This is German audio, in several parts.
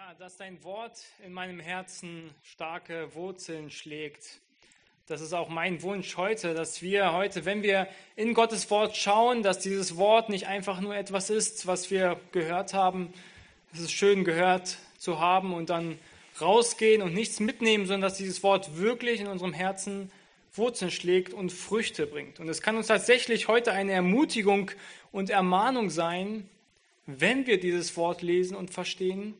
Ja, dass dein Wort in meinem Herzen starke Wurzeln schlägt. Das ist auch mein Wunsch heute, dass wir heute, wenn wir in Gottes Wort schauen, dass dieses Wort nicht einfach nur etwas ist, was wir gehört haben. Es ist schön gehört zu haben und dann rausgehen und nichts mitnehmen, sondern dass dieses Wort wirklich in unserem Herzen Wurzeln schlägt und Früchte bringt. Und es kann uns tatsächlich heute eine Ermutigung und Ermahnung sein, wenn wir dieses Wort lesen und verstehen,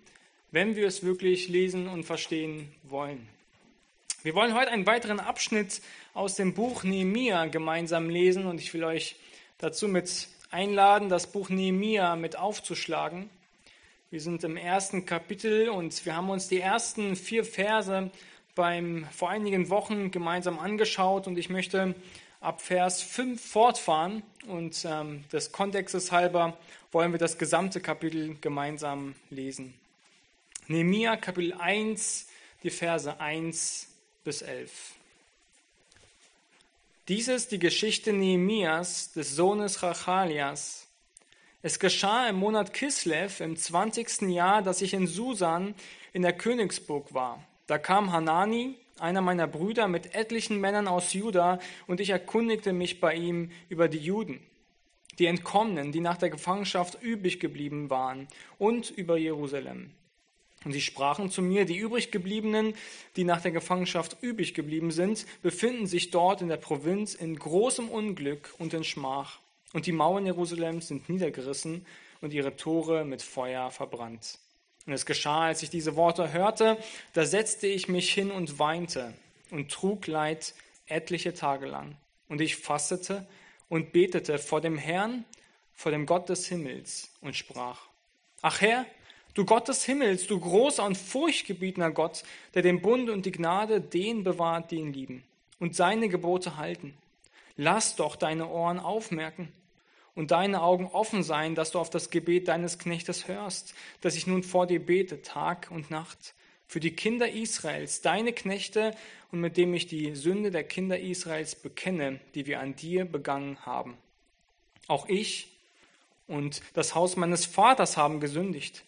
wenn wir es wirklich lesen und verstehen wollen. Wir wollen heute einen weiteren Abschnitt aus dem Buch Nehemia gemeinsam lesen und ich will euch dazu mit einladen, das Buch Nehemia mit aufzuschlagen. Wir sind im ersten Kapitel und wir haben uns die ersten vier Verse beim, vor einigen Wochen gemeinsam angeschaut und ich möchte ab Vers 5 fortfahren und ähm, des Kontextes halber wollen wir das gesamte Kapitel gemeinsam lesen. Nehemia Kapitel 1, die Verse 1 bis 11. Dies ist die Geschichte Nehemias, des Sohnes Rachalias. Es geschah im Monat Kislev im 20. Jahr, dass ich in Susan in der Königsburg war. Da kam Hanani, einer meiner Brüder, mit etlichen Männern aus Juda, und ich erkundigte mich bei ihm über die Juden, die Entkommenen, die nach der Gefangenschaft übrig geblieben waren, und über Jerusalem. Und sie sprachen zu mir, die übriggebliebenen, die nach der Gefangenschaft übrig geblieben sind, befinden sich dort in der Provinz in großem Unglück und in Schmach. Und die Mauern Jerusalems sind niedergerissen und ihre Tore mit Feuer verbrannt. Und es geschah, als ich diese Worte hörte, da setzte ich mich hin und weinte und trug Leid etliche Tage lang. Und ich fastete und betete vor dem Herrn, vor dem Gott des Himmels und sprach, Ach Herr, du Gott des Himmels, du großer und furchtgebietender Gott, der den Bund und die Gnade den bewahrt, die ihn lieben und seine Gebote halten. Lass doch deine Ohren aufmerken und deine Augen offen sein, dass du auf das Gebet deines Knechtes hörst, dass ich nun vor dir bete, Tag und Nacht, für die Kinder Israels, deine Knechte, und mit dem ich die Sünde der Kinder Israels bekenne, die wir an dir begangen haben. Auch ich und das Haus meines Vaters haben gesündigt.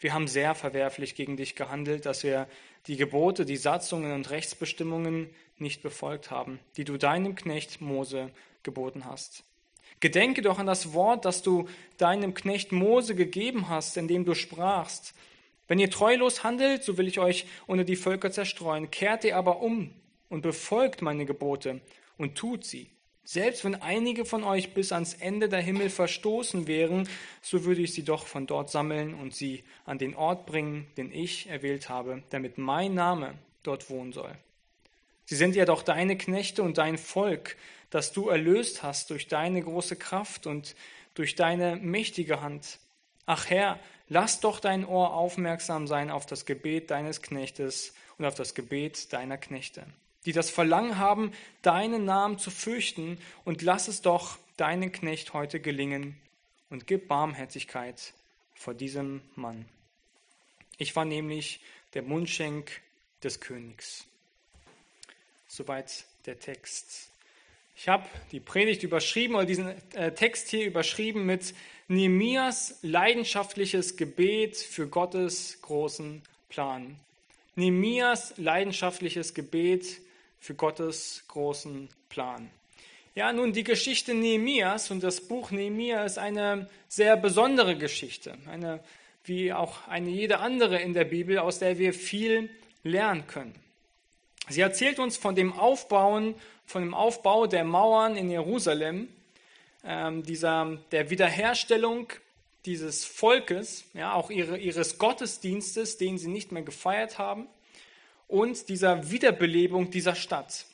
Wir haben sehr verwerflich gegen dich gehandelt, dass wir die Gebote, die Satzungen und Rechtsbestimmungen nicht befolgt haben, die du deinem Knecht Mose geboten hast. Gedenke doch an das Wort, das du deinem Knecht Mose gegeben hast, indem du sprachst. Wenn ihr treulos handelt, so will ich euch unter die Völker zerstreuen. Kehrt ihr aber um und befolgt meine Gebote und tut sie. Selbst wenn einige von euch bis ans Ende der Himmel verstoßen wären, so würde ich sie doch von dort sammeln und sie an den Ort bringen, den ich erwählt habe, damit mein Name dort wohnen soll. Sie sind ja doch deine Knechte und dein Volk, das du erlöst hast durch deine große Kraft und durch deine mächtige Hand. Ach Herr, lass doch dein Ohr aufmerksam sein auf das Gebet deines Knechtes und auf das Gebet deiner Knechte, die das Verlangen haben, deinen Namen zu fürchten, und lass es doch deinen Knecht heute gelingen und gib Barmherzigkeit vor diesem Mann. Ich war nämlich der Mundschenk des Königs. Soweit der Text. Ich habe die Predigt überschrieben oder diesen äh, Text hier überschrieben mit Nehemias leidenschaftliches Gebet für Gottes großen Plan. Nehemias leidenschaftliches Gebet für Gottes großen Plan. Ja, nun, die Geschichte Nehemias und das Buch Nehemia ist eine sehr besondere Geschichte, eine, wie auch eine jede andere in der Bibel, aus der wir viel lernen können. Sie erzählt uns von dem Aufbauen, von dem Aufbau der Mauern in Jerusalem, ähm, dieser, der Wiederherstellung dieses Volkes, ja, auch ihre, ihres Gottesdienstes, den sie nicht mehr gefeiert haben, und dieser Wiederbelebung dieser Stadt.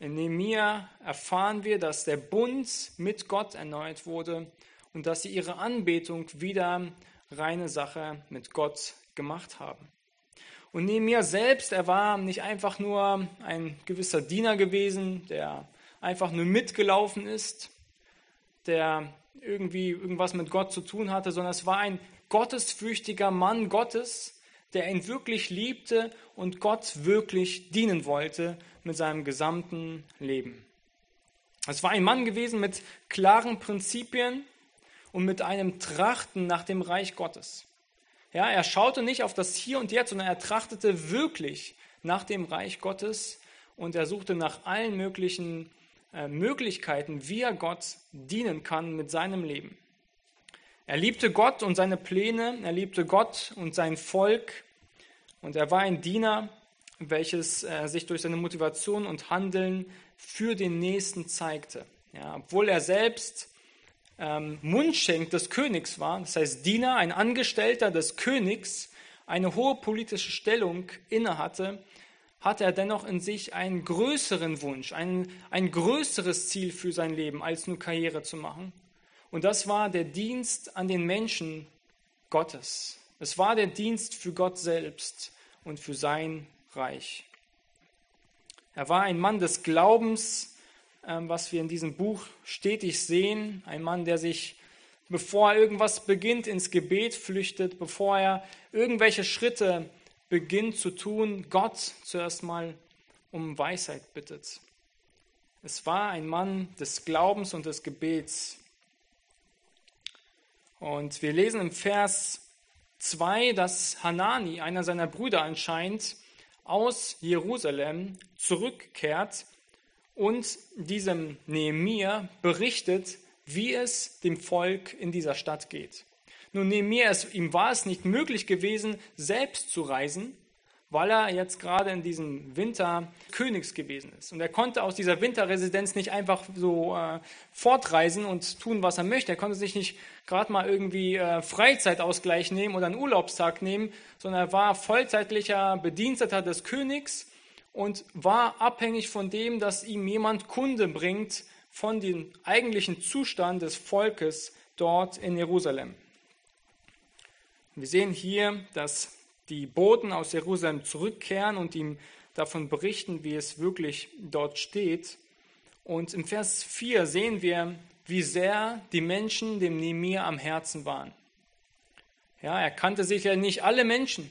In Nehemia erfahren wir, dass der Bund mit Gott erneuert wurde und dass sie ihre Anbetung wieder reine Sache mit Gott gemacht haben. Und neben mir selbst, er war nicht einfach nur ein gewisser Diener gewesen, der einfach nur mitgelaufen ist, der irgendwie irgendwas mit Gott zu tun hatte, sondern es war ein gottesfürchtiger Mann Gottes, der ihn wirklich liebte und Gott wirklich dienen wollte mit seinem gesamten Leben. Es war ein Mann gewesen mit klaren Prinzipien und mit einem Trachten nach dem Reich Gottes. Ja, er schaute nicht auf das Hier und Jetzt, sondern er trachtete wirklich nach dem Reich Gottes und er suchte nach allen möglichen äh, Möglichkeiten, wie er Gott dienen kann mit seinem Leben. Er liebte Gott und seine Pläne, er liebte Gott und sein Volk und er war ein Diener, welches äh, sich durch seine Motivation und Handeln für den Nächsten zeigte. Ja, obwohl er selbst ähm, Mundschenk des Königs war, das heißt Diener, ein Angestellter des Königs, eine hohe politische Stellung innehatte, hatte er dennoch in sich einen größeren Wunsch, ein, ein größeres Ziel für sein Leben, als nur Karriere zu machen. Und das war der Dienst an den Menschen Gottes. Es war der Dienst für Gott selbst und für sein Reich. Er war ein Mann des Glaubens, ähm, was wir in diesem Buch stetig sehen. Ein Mann, der sich, bevor er irgendwas beginnt, ins Gebet flüchtet, bevor er irgendwelche Schritte beginnt zu tun, Gott zuerst mal um Weisheit bittet. Es war ein Mann des Glaubens und des Gebets. Und wir lesen im Vers 2, dass Hanani, einer seiner Brüder anscheinend, aus Jerusalem zurückkehrt und diesem Nehemiah berichtet, wie es dem Volk in dieser Stadt geht. Nun, Nehemiah, ihm war es nicht möglich gewesen, selbst zu reisen, weil er jetzt gerade in diesem Winter Königs gewesen ist. Und er konnte aus dieser Winterresidenz nicht einfach so äh, fortreisen und tun, was er möchte. Er konnte sich nicht gerade mal irgendwie äh, Freizeitausgleich nehmen oder einen Urlaubstag nehmen, sondern er war vollzeitlicher Bediensteter des Königs und war abhängig von dem, dass ihm jemand Kunde bringt von dem eigentlichen Zustand des Volkes dort in Jerusalem. Wir sehen hier, dass die Boten aus Jerusalem zurückkehren und ihm davon berichten, wie es wirklich dort steht. Und im Vers 4 sehen wir, wie sehr die Menschen dem Nemir am Herzen waren. Ja, er kannte sicher nicht alle Menschen.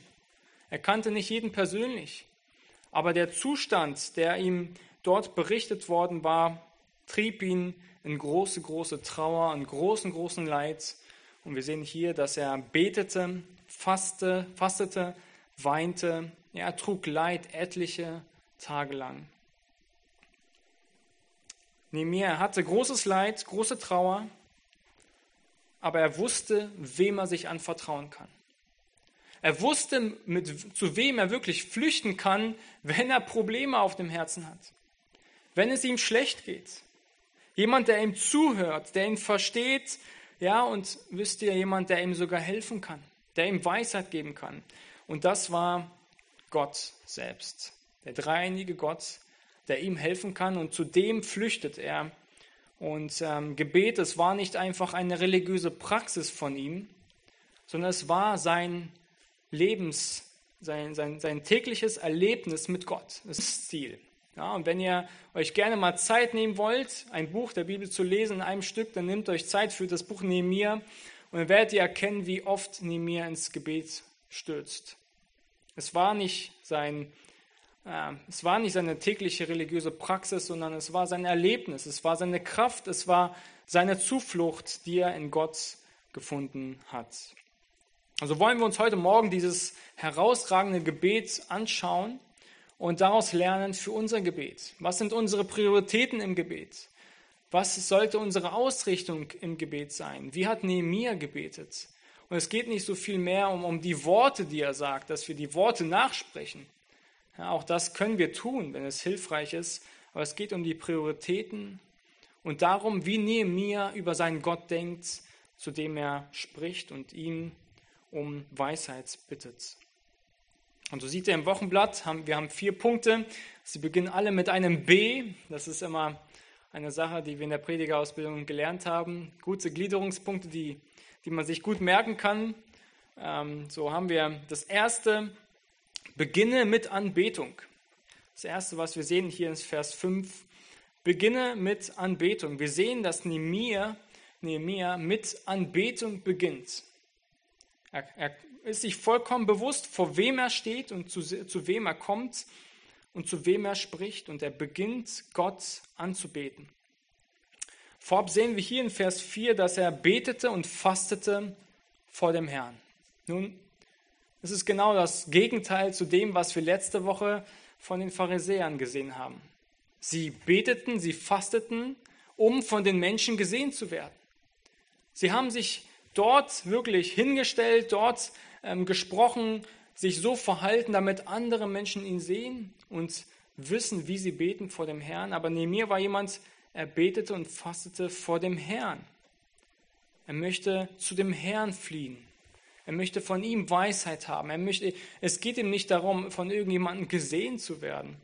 Er kannte nicht jeden persönlich. Aber der Zustand, der ihm dort berichtet worden war, trieb ihn in große, große Trauer, in großen, großen Leid. Und wir sehen hier, dass er betete, faste, fastete, weinte. Er trug Leid etliche Tage lang. Nehemiah hatte großes Leid, große Trauer, aber er wusste, wem er sich anvertrauen kann. Er wusste, mit, zu wem er wirklich flüchten kann, wenn er Probleme auf dem Herzen hat, wenn es ihm schlecht geht. Jemand, der ihm zuhört, der ihn versteht, ja, und wisst ihr, jemand, der ihm sogar helfen kann, der ihm Weisheit geben kann. Und das war Gott selbst, der dreieinige Gott, der ihm helfen kann und zu dem flüchtet er. Und ähm, Gebet, es war nicht einfach eine religiöse Praxis von ihm, sondern es war sein Lebens, sein, sein, sein tägliches Erlebnis mit Gott. Das Ziel. Ja, und wenn ihr euch gerne mal Zeit nehmen wollt, ein Buch der Bibel zu lesen in einem Stück, dann nehmt euch Zeit für das Buch Nehemiah und dann werdet ihr erkennen, wie oft Nehemiah ins Gebet stürzt. Es war nicht sein, äh, es war nicht seine tägliche religiöse Praxis, sondern es war sein Erlebnis, es war seine Kraft, es war seine Zuflucht, die er in Gott gefunden hat. Also wollen wir uns heute Morgen dieses herausragende Gebet anschauen und daraus lernen für unser Gebet. Was sind unsere Prioritäten im Gebet? Was sollte unsere Ausrichtung im Gebet sein? Wie hat Nehemiah gebetet? Und es geht nicht so viel mehr um, um die Worte, die er sagt, dass wir die Worte nachsprechen. Ja, auch das können wir tun, wenn es hilfreich ist. Aber es geht um die Prioritäten und darum, wie Nehemiah über seinen Gott denkt, zu dem er spricht und ihn um Weisheit bittet. Und so sieht ihr im Wochenblatt, haben, wir haben vier Punkte. Sie beginnen alle mit einem B. Das ist immer eine Sache, die wir in der Predigerausbildung gelernt haben. Gute Gliederungspunkte, die, die man sich gut merken kann. Ähm, so haben wir das erste, beginne mit Anbetung. Das erste, was wir sehen hier ist Vers 5. Beginne mit Anbetung. Wir sehen, dass Nehemiah, mit Anbetung beginnt. Er, er ist sich vollkommen bewusst, vor wem er steht und zu, zu wem er kommt und zu wem er spricht. Und er beginnt Gott anzubeten. Vorab sehen wir hier in Vers 4, dass er betete und fastete vor dem Herrn. Nun, Es ist genau das Gegenteil zu dem, was wir letzte Woche von den Pharisäern gesehen haben. Sie beteten, sie fasteten, um von den Menschen gesehen zu werden. Sie haben sich dort wirklich hingestellt, dort ähm, gesprochen, sich so verhalten, damit andere Menschen ihn sehen und wissen, wie sie beten vor dem Herrn. Aber neben mir war jemand, er betete und fastete vor dem Herrn. Er möchte zu dem Herrn fliehen. Er möchte von ihm Weisheit haben. Er möchte, es geht ihm nicht darum, von irgendjemandem gesehen zu werden.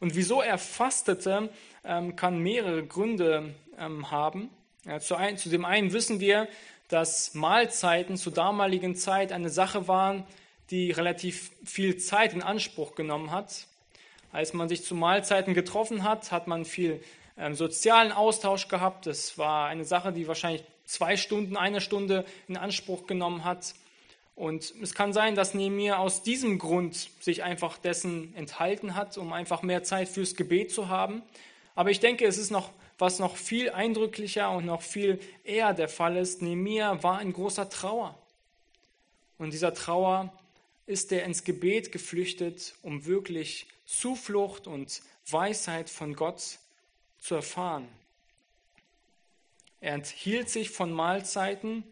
Und wieso er fastete, ähm, kann mehrere Gründe ähm, haben. Zu dem einen wissen wir, dass Mahlzeiten zur damaligen Zeit eine Sache waren, die relativ viel Zeit in Anspruch genommen hat. Als man sich zu Mahlzeiten getroffen hat, hat man viel ähm, sozialen Austausch gehabt. Das war eine Sache, die wahrscheinlich zwei Stunden, eine Stunde in Anspruch genommen hat. Und es kann sein, dass Nehemiah aus diesem Grund sich einfach dessen enthalten hat, um einfach mehr Zeit fürs Gebet zu haben. Aber ich denke, es ist noch, was noch viel eindrücklicher und noch viel eher der Fall ist. Nehemiah war in großer Trauer. Und dieser Trauer ist er ins Gebet geflüchtet, um wirklich Zuflucht und Weisheit von Gott zu erfahren. Er enthielt sich von Mahlzeiten,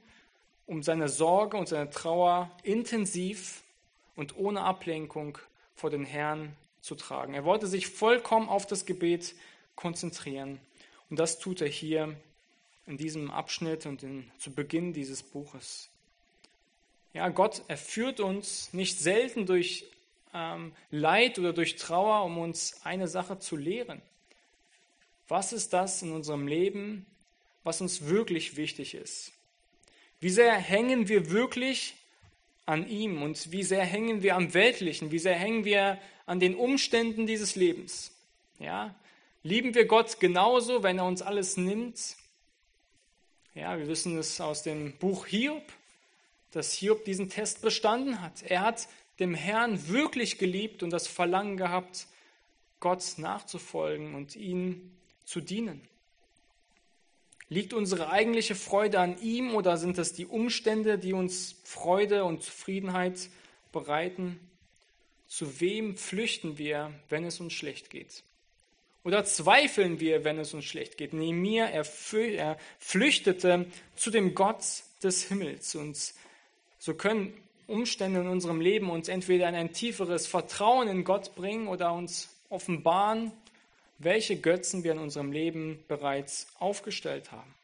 um seine Sorge und seine Trauer intensiv und ohne Ablenkung vor den Herrn zu tragen. Er wollte sich vollkommen auf das Gebet konzentrieren. Und das tut er hier in diesem Abschnitt und in, zu Beginn dieses Buches. Ja, Gott, er führt uns nicht selten durch ähm, Leid oder durch Trauer, um uns eine Sache zu lehren. Was ist das in unserem Leben, was uns wirklich wichtig ist. Wie sehr hängen wir wirklich an ihm und wie sehr hängen wir am Weltlichen, wie sehr hängen wir an den Umständen dieses Lebens. Ja? Lieben wir Gott genauso, wenn er uns alles nimmt? Ja, wir wissen es aus dem Buch Hiob, dass Hiob diesen Test bestanden hat. Er hat dem Herrn wirklich geliebt und das Verlangen gehabt, Gott nachzufolgen und ihm zu dienen. Liegt unsere eigentliche Freude an ihm oder sind es die Umstände, die uns Freude und Zufriedenheit bereiten? Zu wem flüchten wir, wenn es uns schlecht geht? Oder zweifeln wir, wenn es uns schlecht geht? Nehemiah, er, er flüchtete zu dem Gott des Himmels. Und so können Umstände in unserem Leben uns entweder in ein tieferes Vertrauen in Gott bringen oder uns offenbaren, welche Götzen wir in unserem Leben bereits aufgestellt haben.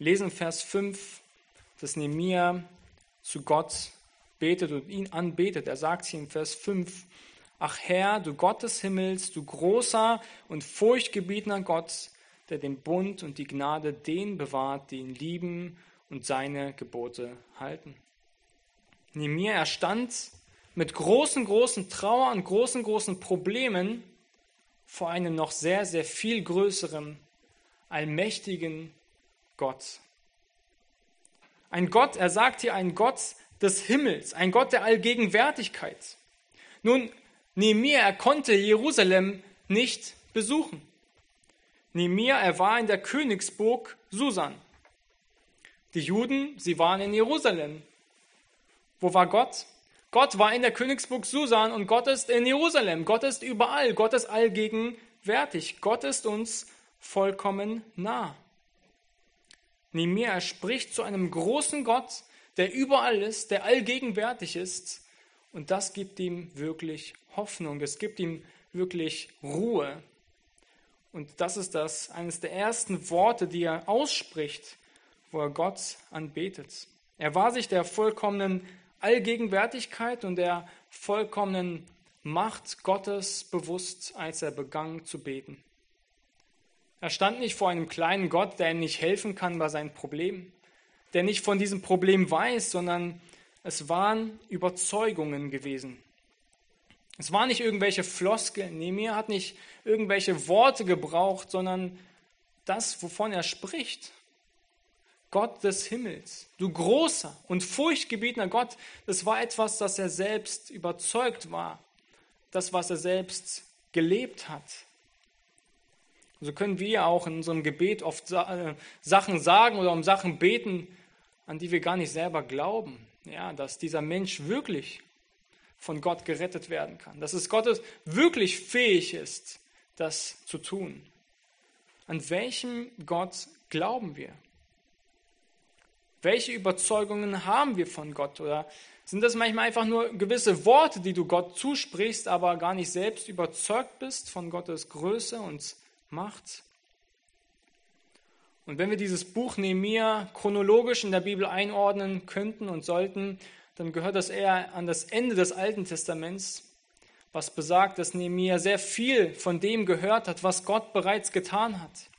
lesen Vers 5, dass Nehemiah zu Gott betet und ihn anbetet. Er sagt hier in Vers 5, Ach Herr, du Gott des Himmels, du großer und furchtgebietender Gott, der den Bund und die Gnade den bewahrt, die ihn lieben und seine Gebote halten. Nehemiah, er stand mit großen, großen Trauer und großen, großen Problemen vor einem noch sehr, sehr viel größeren, allmächtigen Gott. Ein Gott, er sagt hier, ein Gott des Himmels, ein Gott der Allgegenwärtigkeit. Nun, Nehemiah, er konnte Jerusalem nicht besuchen. Nehemiah, er war in der Königsburg Susan. Die Juden, sie waren in Jerusalem. Wo war Gott? Gott war in der Königsburg Susan und Gott ist in Jerusalem. Gott ist überall. Gott ist allgegenwärtig. Gott ist uns vollkommen nah. Nehemiah spricht zu einem großen Gott, der überall ist, der allgegenwärtig ist. Und das gibt ihm wirklich Hoffnung. Das gibt ihm wirklich Ruhe. Und das ist das, eines der ersten Worte, die er ausspricht, wo er Gott anbetet. Er war sich der vollkommenen Allgegenwärtigkeit und der vollkommenen Macht Gottes bewusst, als er begann zu beten. Er stand nicht vor einem kleinen Gott, der ihm nicht helfen kann bei seinen Problemen, der nicht von diesem Problem weiß, sondern es waren Überzeugungen gewesen. Es waren nicht irgendwelche Floskeln, Nehemiah hat nicht irgendwelche Worte gebraucht, sondern das, wovon er spricht. Gott des Himmels, du großer und furchtgebietender Gott, das war etwas, das er selbst überzeugt war, das, was er selbst gelebt hat. so können wir auch in unserem Gebet oft äh, Sachen sagen oder um Sachen beten, an die wir gar nicht selber glauben. ja, dass dieser Mensch wirklich von Gott gerettet werden kann, dass es Gottes wirklich fähig ist, das zu tun. An welchem Gott glauben wir? Welche Überzeugungen haben wir von Gott? Oder sind das manchmal einfach nur gewisse Worte, die du Gott zusprichst, aber gar nicht selbst überzeugt bist von Gottes Größe und Macht? Und wenn wir dieses Buch Nehemiah chronologisch in der Bibel einordnen könnten und sollten, dann gehört das eher an das Ende des Alten Testaments, was besagt, dass Nehemiah sehr viel von dem gehört hat, was Gott bereits getan hat,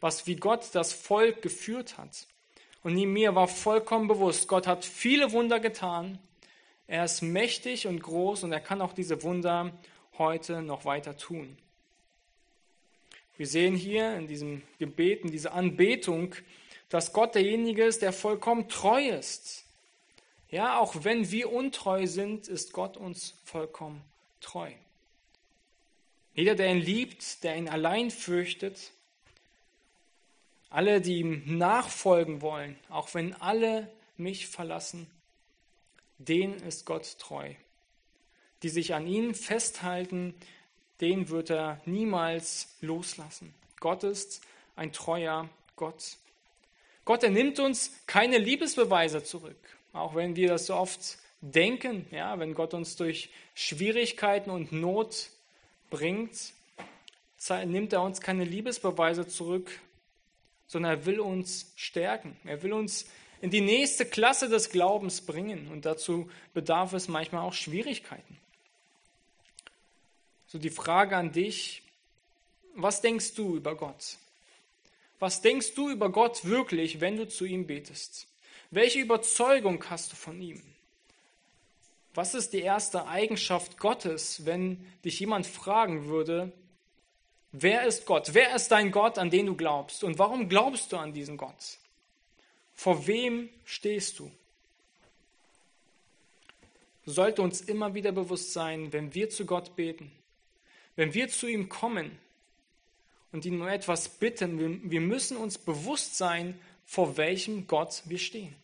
was wie Gott das Volk geführt hat. Und Nehemiah war vollkommen bewusst, Gott hat viele Wunder getan, er ist mächtig und groß und er kann auch diese Wunder heute noch weiter tun. Wir sehen hier in diesem Gebet, in dieser Anbetung, dass Gott derjenige ist, der vollkommen treu ist. Ja, auch wenn wir untreu sind, ist Gott uns vollkommen treu. Jeder, der ihn liebt, der ihn allein fürchtet, alle, die ihm nachfolgen wollen, auch wenn alle mich verlassen, denen ist Gott treu. Die sich an ihn festhalten, den wird er niemals loslassen. Gott ist ein treuer Gott. Gott, er nimmt uns keine Liebesbeweise zurück, auch wenn wir das so oft denken, ja, wenn Gott uns durch Schwierigkeiten und Not bringt, nimmt er uns keine Liebesbeweise zurück, sondern er will uns stärken. Er will uns in die nächste Klasse des Glaubens bringen und dazu bedarf es manchmal auch Schwierigkeiten. So die Frage an dich, was denkst du über Gott? Was denkst du über Gott wirklich, wenn du zu ihm betest? Welche Überzeugung hast du von ihm? Was ist die erste Eigenschaft Gottes, wenn dich jemand fragen würde, wer ist Gott? Wer ist dein Gott, an den du glaubst? Und warum glaubst du an diesen Gott? Vor wem stehst du? Sollte uns immer wieder bewusst sein, wenn wir zu Gott beten, wenn wir zu ihm kommen und ihn um etwas bitten, wir müssen uns bewusst sein, vor welchem Gott wir stehen.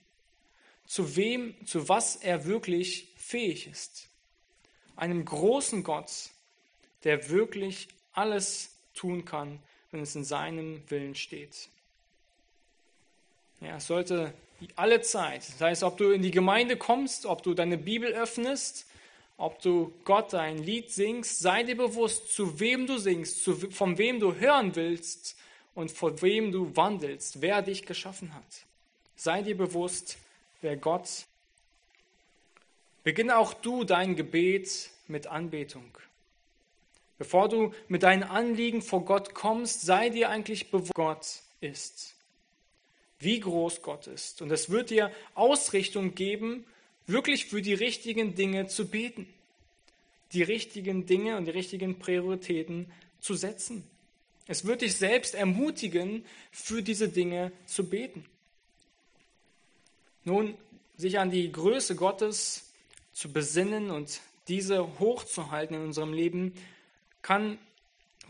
Zu wem, zu was er wirklich fähig ist. Einem großen Gott, der wirklich alles tun kann, wenn es in seinem Willen steht. Ja, es sollte alle Zeit, das heißt, ob du in die Gemeinde kommst, ob du deine Bibel öffnest, ob du Gott ein Lied singst, sei dir bewusst, zu wem du singst, zu, von wem du hören willst und von wem du wandelst, wer dich geschaffen hat. Sei dir bewusst, wer Gott. Beginne auch du dein Gebet mit Anbetung. Bevor du mit deinen Anliegen vor Gott kommst, sei dir eigentlich bewusst, Gott ist. Wie groß Gott ist. Und es wird dir Ausrichtung geben, wirklich für die richtigen Dinge zu beten, die richtigen Dinge und die richtigen Prioritäten zu setzen. Es wird dich selbst ermutigen, für diese Dinge zu beten. Nun, sich an die Größe Gottes zu besinnen und diese hochzuhalten in unserem Leben, kann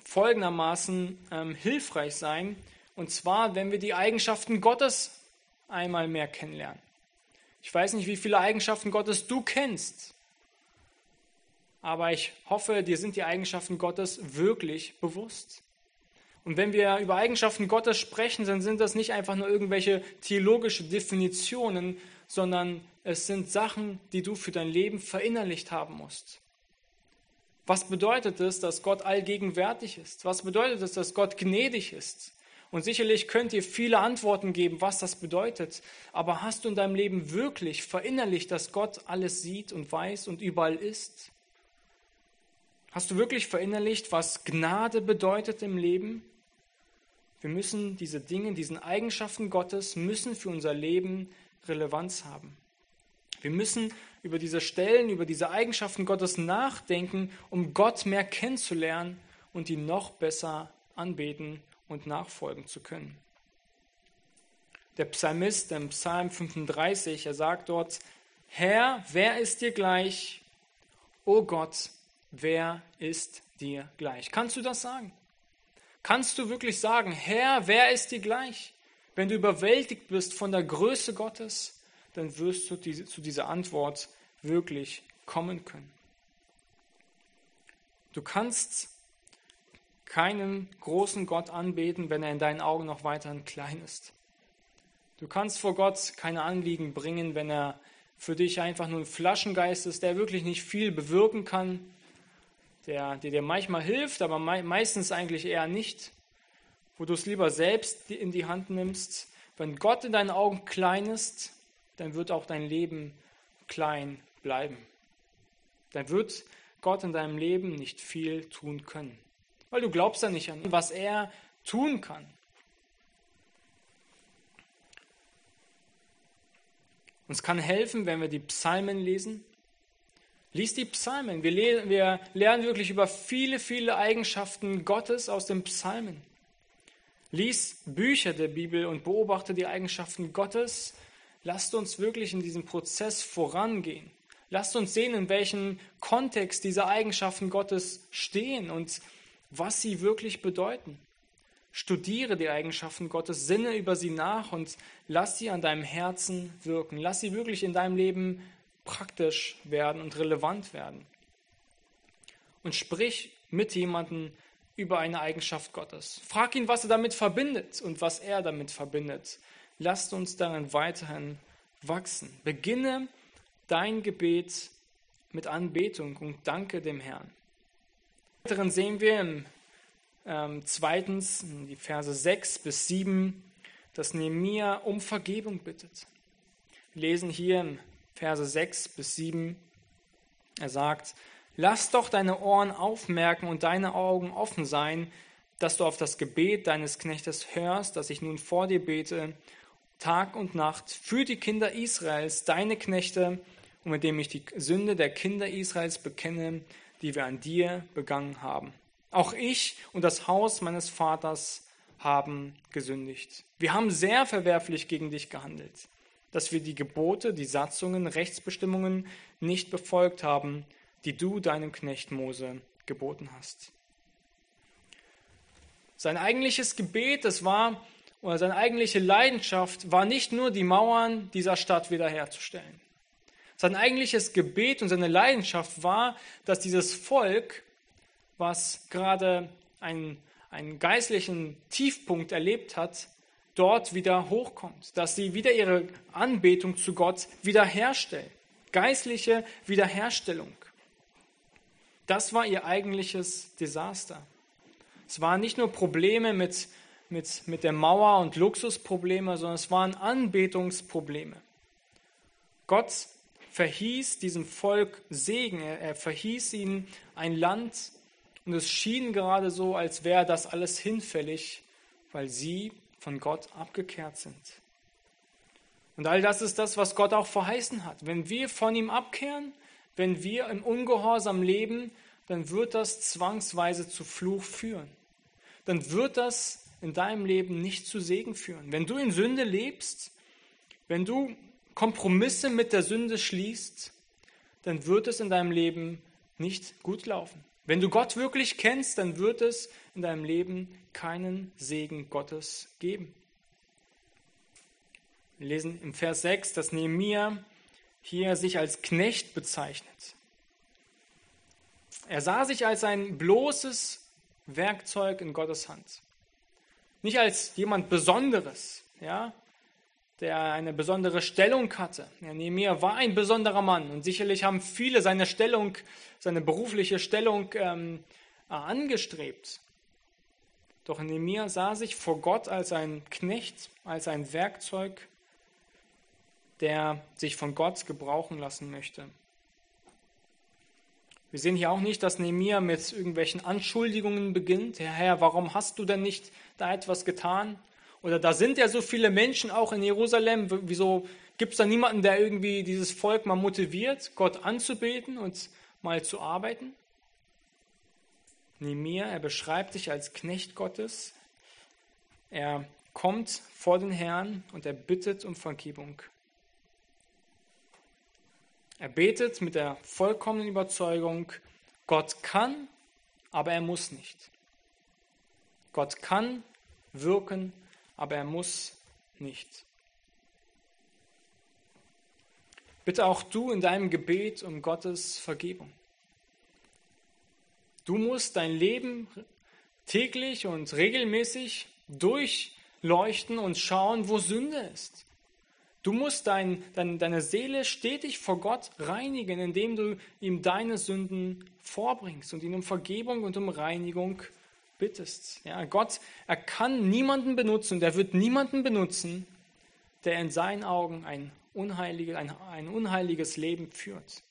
folgendermaßen ähm, hilfreich sein. Und zwar, wenn wir die Eigenschaften Gottes einmal mehr kennenlernen. Ich weiß nicht, wie viele Eigenschaften Gottes du kennst, aber ich hoffe, dir sind die Eigenschaften Gottes wirklich bewusst. Und wenn wir über Eigenschaften Gottes sprechen, dann sind das nicht einfach nur irgendwelche theologische Definitionen, sondern es sind Sachen, die du für dein Leben verinnerlicht haben musst. Was bedeutet es, dass Gott allgegenwärtig ist? Was bedeutet es, dass Gott gnädig ist? Und sicherlich könnt ihr viele Antworten geben, was das bedeutet. Aber hast du in deinem Leben wirklich verinnerlicht, dass Gott alles sieht und weiß und überall ist? Hast du wirklich verinnerlicht, was Gnade bedeutet im Leben? Wir müssen diese Dinge, diesen Eigenschaften Gottes, müssen für unser Leben Relevanz haben. Wir müssen über diese Stellen, über diese Eigenschaften Gottes nachdenken, um Gott mehr kennenzulernen und ihn noch besser anbeten und nachfolgen zu können. Der Psalmist im Psalm 35, er sagt dort, Herr, wer ist dir gleich? O Gott, wer ist dir gleich? Kannst du das sagen? Kannst du wirklich sagen, Herr, wer ist dir gleich? Wenn du überwältigt bist von der Größe Gottes, dann wirst du diese, zu dieser Antwort wirklich kommen können. Du kannst keinen großen Gott anbeten, wenn er in deinen Augen noch weiterhin klein ist. Du kannst vor Gott keine Anliegen bringen, wenn er für dich einfach nur ein Flaschengeist ist, der wirklich nicht viel bewirken kann, der, der dir manchmal hilft, aber meistens eigentlich eher nicht, wo du es lieber selbst in die Hand nimmst. Wenn Gott in deinen Augen klein ist, dann wird auch dein Leben klein bleiben. Dann wird Gott in deinem Leben nicht viel tun können, weil du glaubst ja nicht an was er tun kann. Uns kann helfen, wenn wir die Psalmen lesen. Lies die Psalmen. Wir, le wir lernen wirklich über viele, viele Eigenschaften Gottes aus den Psalmen. Lies Bücher der Bibel und beobachte die Eigenschaften Gottes. Lasst uns wirklich in diesem Prozess vorangehen. Lasst uns sehen, in welchem Kontext diese Eigenschaften Gottes stehen und was sie wirklich bedeuten. Studiere die Eigenschaften Gottes, sinne über sie nach und lass sie an deinem Herzen wirken. Lass sie wirklich in deinem Leben praktisch werden und relevant werden. Und sprich mit jemandem über eine Eigenschaft Gottes. Frag ihn, was er damit verbindet und was er damit verbindet. Lasst uns darin weiterhin wachsen. Beginne dein Gebet mit Anbetung und danke dem Herrn. Weiteren sehen wir im ähm, zweitens, die Verse 6 bis 7, dass Nehemia um Vergebung bittet. Wir lesen hier in Verse 6 bis 7, er sagt, Lass doch deine Ohren aufmerken und deine Augen offen sein, dass du auf das Gebet deines Knechtes hörst, das ich nun vor dir bete, Tag und Nacht, für die Kinder Israels, deine Knechte, und mit dem ich die Sünde der Kinder Israels bekenne, die wir an dir begangen haben. Auch ich und das Haus meines Vaters haben gesündigt. Wir haben sehr verwerflich gegen dich gehandelt, dass wir die Gebote, die Satzungen, Rechtsbestimmungen nicht befolgt haben, die du deinem Knecht Mose geboten hast. Sein eigentliches Gebet, das war, oder seine eigentliche Leidenschaft war nicht nur die Mauern dieser Stadt wiederherzustellen. Sein eigentliches Gebet und seine Leidenschaft war, dass dieses Volk was gerade einen, einen geistlichen Tiefpunkt erlebt hat, dort wieder hochkommt, dass sie wieder ihre Anbetung zu Gott wiederherstellen. Geistliche Wiederherstellung. Das war ihr eigentliches Desaster. Es waren nicht nur Probleme mit, mit, mit der Mauer und Luxusprobleme, sondern es waren Anbetungsprobleme. Gott verhieß diesem Volk Segen, er, er verhieß ihnen ein Land, und es schien gerade so, als wäre das alles hinfällig, weil sie von Gott abgekehrt sind. Und all das ist das, was Gott auch verheißen hat. Wenn wir von ihm abkehren, wenn wir im Ungehorsam leben, dann wird das zwangsweise zu Fluch führen. Dann wird das in deinem Leben nicht zu Segen führen. Wenn du in Sünde lebst, wenn du Kompromisse mit der Sünde schließt, dann wird es in deinem Leben nicht gut laufen. Wenn du Gott wirklich kennst, dann wird es in deinem Leben keinen Segen Gottes geben. Wir lesen im Vers 6, dass Nehemiah hier sich als Knecht bezeichnet. Er sah sich als ein bloßes Werkzeug in Gottes Hand. Nicht als jemand Besonderes, ja, der eine besondere Stellung hatte. Ja, Nehemiah war ein besonderer Mann und sicherlich haben viele seine Stellung, seine berufliche Stellung ähm, angestrebt. Doch Nehemiah sah sich vor Gott als ein Knecht, als ein Werkzeug, der sich von Gott gebrauchen lassen möchte. Wir sehen hier auch nicht, dass Nehemiah mit irgendwelchen Anschuldigungen beginnt. Herr, Herr, warum hast du denn nicht da etwas getan? Oder da sind ja so viele Menschen auch in Jerusalem. Wieso gibt es da niemanden, der irgendwie dieses Volk mal motiviert, Gott anzubeten und mal zu arbeiten? Nehemiah, er beschreibt sich als Knecht Gottes. Er kommt vor den Herrn und er bittet um Vergebung. Er betet mit der vollkommenen Überzeugung, Gott kann, aber er muss nicht. Gott kann wirken, aber er muss nicht. Bitte auch du in deinem Gebet um Gottes Vergebung. Du musst dein Leben täglich und regelmäßig durchleuchten und schauen, wo Sünde ist. Du musst dein, dein, deine Seele stetig vor Gott reinigen, indem du ihm deine Sünden vorbringst und ihn um Vergebung und um Reinigung bittest. Ja, Gott, er kann niemanden benutzen, der wird niemanden benutzen, der in seinen Augen ein, unheilige, ein, ein unheiliges Leben führt.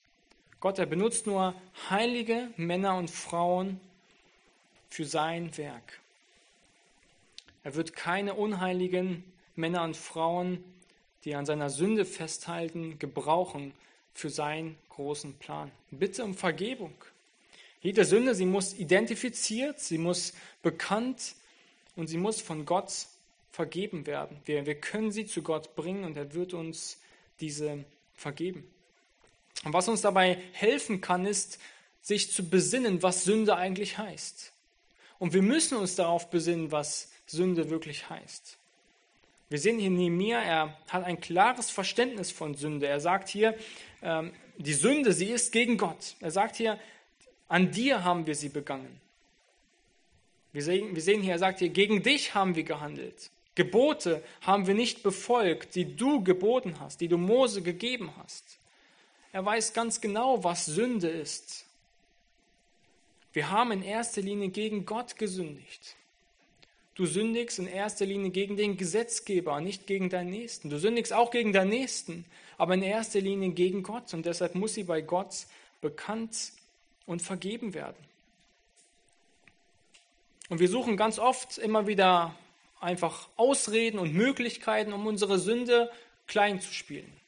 Gott, er benutzt nur heilige Männer und Frauen für sein Werk. Er wird keine unheiligen Männer und Frauen die an seiner Sünde festhalten, gebrauchen für seinen großen Plan. Bitte um Vergebung. Jede Sünde, sie muss identifiziert, sie muss bekannt und sie muss von Gott vergeben werden. Wir, wir können sie zu Gott bringen und er wird uns diese vergeben. Und was uns dabei helfen kann, ist, sich zu besinnen, was Sünde eigentlich heißt. Und wir müssen uns darauf besinnen, was Sünde wirklich heißt. Wir sehen hier Nehemiah, er hat ein klares Verständnis von Sünde. Er sagt hier, ähm, die Sünde, sie ist gegen Gott. Er sagt hier, an dir haben wir sie begangen. Wir sehen, wir sehen hier, er sagt hier, gegen dich haben wir gehandelt. Gebote haben wir nicht befolgt, die du geboten hast, die du Mose gegeben hast. Er weiß ganz genau, was Sünde ist. Wir haben in erster Linie gegen Gott gesündigt. Du sündigst in erster Linie gegen den Gesetzgeber, nicht gegen deinen Nächsten. Du sündigst auch gegen deinen Nächsten, aber in erster Linie gegen Gott. Und deshalb muss sie bei Gott bekannt und vergeben werden. Und wir suchen ganz oft immer wieder einfach Ausreden und Möglichkeiten, um unsere Sünde klein zu spielen.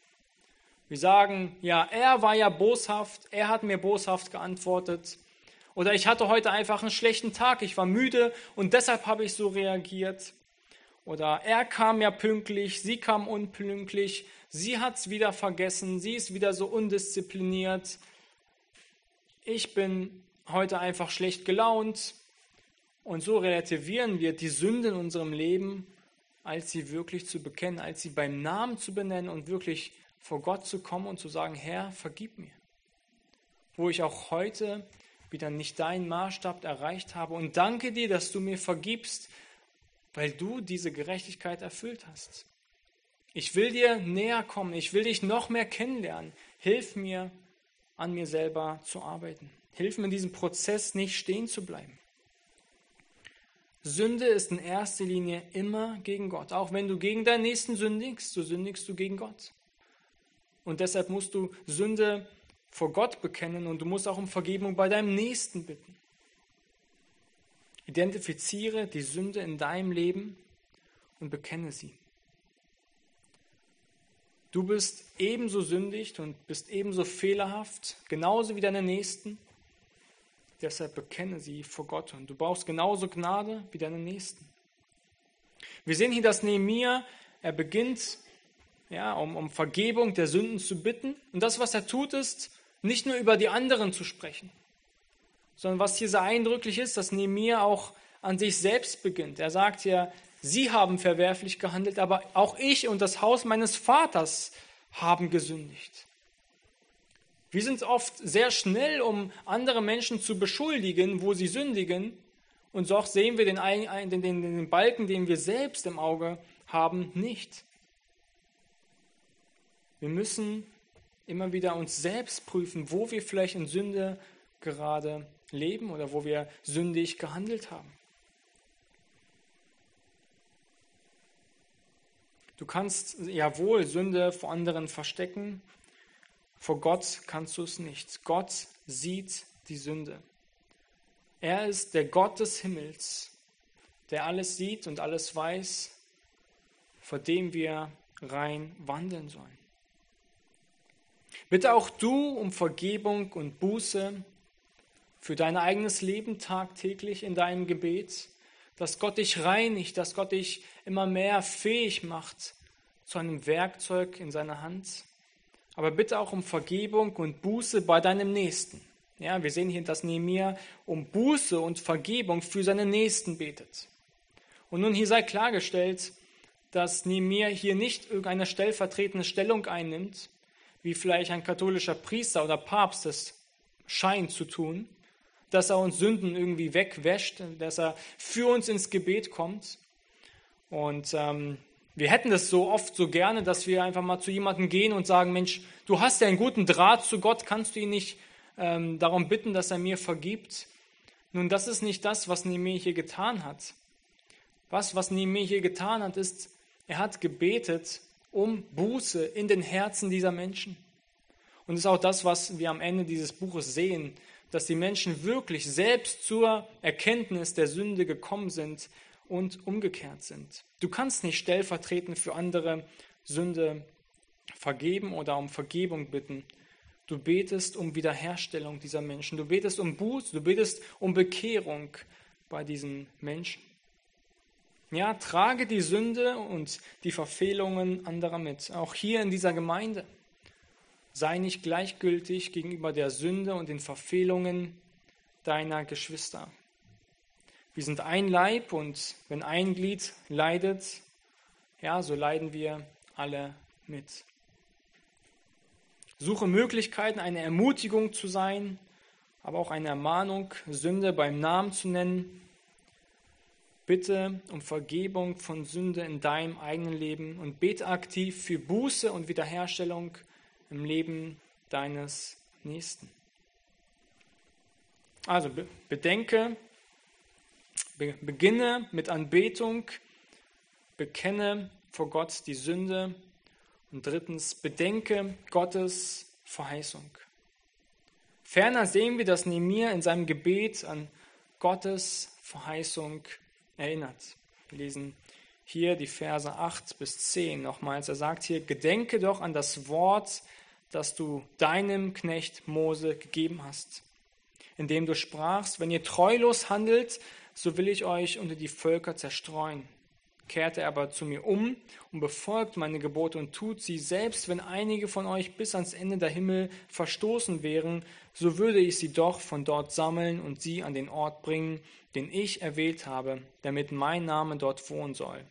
Wir sagen, ja, er war ja boshaft, er hat mir boshaft geantwortet. Oder ich hatte heute einfach einen schlechten Tag, ich war müde und deshalb habe ich so reagiert. Oder er kam ja pünktlich, sie kam unpünktlich, sie hat es wieder vergessen, sie ist wieder so undiszipliniert. Ich bin heute einfach schlecht gelaunt. Und so relativieren wir die Sünde in unserem Leben, als sie wirklich zu bekennen, als sie beim Namen zu benennen und wirklich vor Gott zu kommen und zu sagen, Herr, vergib mir. Wo ich auch heute wieder nicht deinen Maßstab erreicht habe. Und danke dir, dass du mir vergibst, weil du diese Gerechtigkeit erfüllt hast. Ich will dir näher kommen, ich will dich noch mehr kennenlernen. Hilf mir, an mir selber zu arbeiten. Hilf mir in diesem Prozess nicht stehen zu bleiben. Sünde ist in erster Linie immer gegen Gott. Auch wenn du gegen deinen Nächsten sündigst, so sündigst du gegen Gott. Und deshalb musst du Sünde vor Gott bekennen und du musst auch um Vergebung bei deinem Nächsten bitten. Identifiziere die Sünde in deinem Leben und bekenne sie. Du bist ebenso sündig und bist ebenso fehlerhaft, genauso wie deine Nächsten. Deshalb bekenne sie vor Gott und du brauchst genauso Gnade wie deine Nächsten. Wir sehen hier, dass Nehemiah, er beginnt, ja, um, um Vergebung der Sünden zu bitten. Und das, was er tut, ist, nicht nur über die anderen zu sprechen, sondern was hier sehr eindrücklich ist, dass Nehemiah auch an sich selbst beginnt. Er sagt ja, sie haben verwerflich gehandelt, aber auch ich und das Haus meines Vaters haben gesündigt. Wir sind oft sehr schnell, um andere Menschen zu beschuldigen, wo sie sündigen. Und so sehen wir den, den, den, den Balken, den wir selbst im Auge haben, nicht. Wir müssen immer wieder uns selbst prüfen, wo wir vielleicht in Sünde gerade leben oder wo wir sündig gehandelt haben. Du kannst ja wohl Sünde vor anderen verstecken, vor Gott kannst du es nicht. Gott sieht die Sünde. Er ist der Gott des Himmels, der alles sieht und alles weiß, vor dem wir rein wandeln sollen. Bitte auch du um Vergebung und Buße für dein eigenes Leben tagtäglich in deinem Gebet, dass Gott dich reinigt, dass Gott dich immer mehr fähig macht zu einem Werkzeug in seiner Hand. Aber bitte auch um Vergebung und Buße bei deinem Nächsten. Ja, wir sehen hier, dass Nehemiah um Buße und Vergebung für seine Nächsten betet. Und nun hier sei klargestellt, dass Nehemiah hier nicht irgendeine stellvertretende Stellung einnimmt, wie vielleicht ein katholischer Priester oder Papst es scheint zu tun, dass er uns Sünden irgendwie wegwäscht, dass er für uns ins Gebet kommt. Und ähm, wir hätten das so oft so gerne, dass wir einfach mal zu jemandem gehen und sagen, Mensch, du hast ja einen guten Draht zu Gott, kannst du ihn nicht ähm, darum bitten, dass er mir vergibt? Nun, das ist nicht das, was Nehemiah hier getan hat. Was, was Nehemiah hier getan hat, ist, er hat gebetet um Buße in den Herzen dieser Menschen. Und das ist auch das, was wir am Ende dieses Buches sehen, dass die Menschen wirklich selbst zur Erkenntnis der Sünde gekommen sind und umgekehrt sind. Du kannst nicht stellvertretend für andere Sünde vergeben oder um Vergebung bitten. Du betest um Wiederherstellung dieser Menschen. Du betest um Buße, du betest um Bekehrung bei diesen Menschen. Ja, trage die Sünde und die Verfehlungen anderer mit, auch hier in dieser Gemeinde. Sei nicht gleichgültig gegenüber der Sünde und den Verfehlungen deiner Geschwister. Wir sind ein Leib und wenn ein Glied leidet, ja, so leiden wir alle mit. Suche Möglichkeiten, eine Ermutigung zu sein, aber auch eine Ermahnung, Sünde beim Namen zu nennen. Bitte um Vergebung von Sünde in deinem eigenen Leben und bete aktiv für Buße und Wiederherstellung im Leben deines Nächsten. Also bedenke, beginne mit Anbetung, bekenne vor Gott die Sünde und drittens bedenke Gottes Verheißung. Ferner sehen wir, dass Nehemiah in seinem Gebet an Gottes Verheißung erinnert. Wir lesen hier die Verse 8 bis 10 nochmals. Er sagt hier, gedenke doch an das Wort das du deinem Knecht Mose gegeben hast, indem du sprachst, wenn ihr treulos handelt, so will ich euch unter die Völker zerstreuen. Kehrte aber zu mir um und befolgt meine Gebote und tut sie, selbst wenn einige von euch bis ans Ende der Himmel verstoßen wären, so würde ich sie doch von dort sammeln und sie an den Ort bringen, den ich erwählt habe, damit mein Name dort wohnen soll.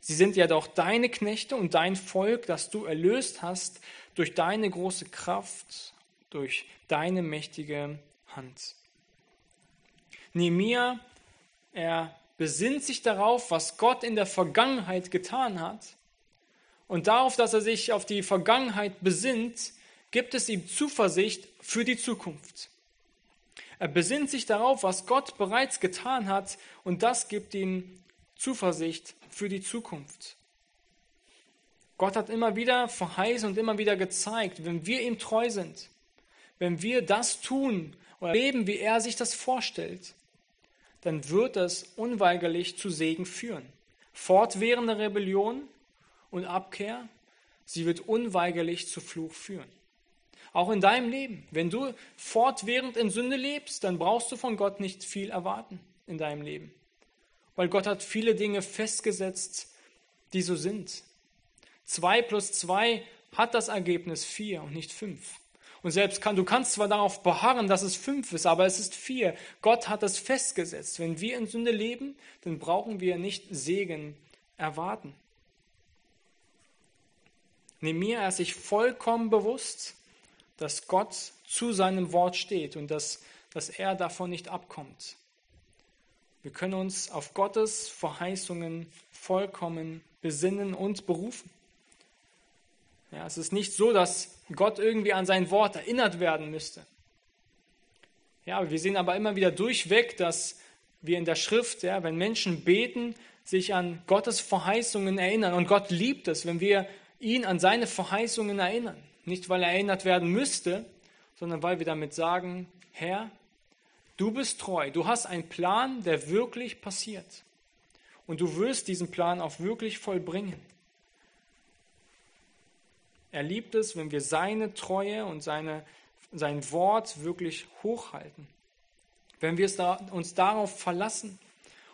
Sie sind ja doch deine Knechte und dein Volk, das du erlöst hast durch deine große Kraft, durch deine mächtige Hand. Nehemiah, er besinnt sich darauf, was Gott in der Vergangenheit getan hat. Und darauf, dass er sich auf die Vergangenheit besinnt, gibt es ihm Zuversicht für die Zukunft. Er besinnt sich darauf, was Gott bereits getan hat, und das gibt ihm Zuversicht für die Zukunft. Gott hat immer wieder verheißen und immer wieder gezeigt, wenn wir ihm treu sind, wenn wir das tun oder leben, wie er sich das vorstellt, dann wird das unweigerlich zu Segen führen. Fortwährende Rebellion und Abkehr, sie wird unweigerlich zu Fluch führen. Auch in deinem Leben. Wenn du fortwährend in Sünde lebst, dann brauchst du von Gott nicht viel erwarten in deinem Leben. Weil Gott hat viele Dinge festgesetzt, die so sind. 2 plus 2 hat das Ergebnis 4 und nicht 5. Und selbst kann, du kannst zwar darauf beharren, dass es 5 ist, aber es ist 4. Gott hat es festgesetzt. Wenn wir in Sünde leben, dann brauchen wir nicht Segen erwarten. Nehemiah ist sich vollkommen bewusst, dass Gott zu seinem Wort steht und dass, dass er davon nicht abkommt. Wir können uns auf Gottes Verheißungen vollkommen besinnen und berufen. Ja, es ist nicht so, dass Gott irgendwie an sein Wort erinnert werden müsste. Ja, wir sehen aber immer wieder durchweg, dass wir in der Schrift, ja, wenn Menschen beten, sich an Gottes Verheißungen erinnern. Und Gott liebt es, wenn wir ihn an seine Verheißungen erinnern. Nicht, weil er erinnert werden müsste, sondern weil wir damit sagen, Herr, du bist treu, du hast einen Plan, der wirklich passiert. Und du wirst diesen Plan auch wirklich vollbringen. Er liebt es, wenn wir seine Treue und seine, sein Wort wirklich hochhalten. Wenn wir uns darauf verlassen.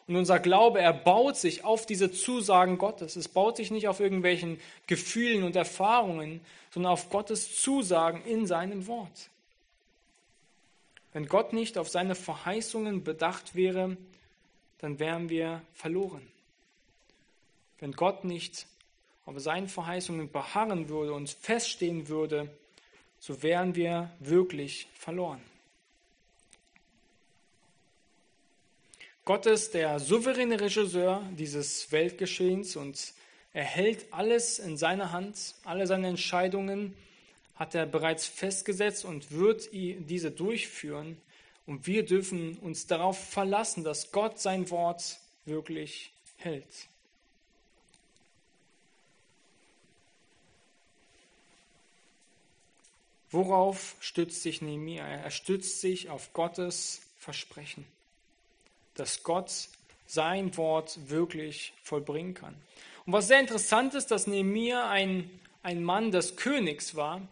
Und unser Glaube, er baut sich auf diese Zusagen Gottes. Es baut sich nicht auf irgendwelchen Gefühlen und Erfahrungen, sondern auf Gottes Zusagen in seinem Wort. Wenn Gott nicht auf seine Verheißungen bedacht wäre, dann wären wir verloren. Wenn Gott nicht auf seinen Verheißungen beharren würde und feststehen würde, so wären wir wirklich verloren. Gott ist der souveräne Regisseur dieses Weltgeschehens und er hält alles in seiner Hand, alle seine Entscheidungen hat er bereits festgesetzt und wird diese durchführen. Und wir dürfen uns darauf verlassen, dass Gott sein Wort wirklich hält. Worauf stützt sich Nehemiah? Er stützt sich auf Gottes Versprechen, dass Gott sein Wort wirklich vollbringen kann. Und was sehr interessant ist, dass Nehemiah ein, ein Mann des Königs war,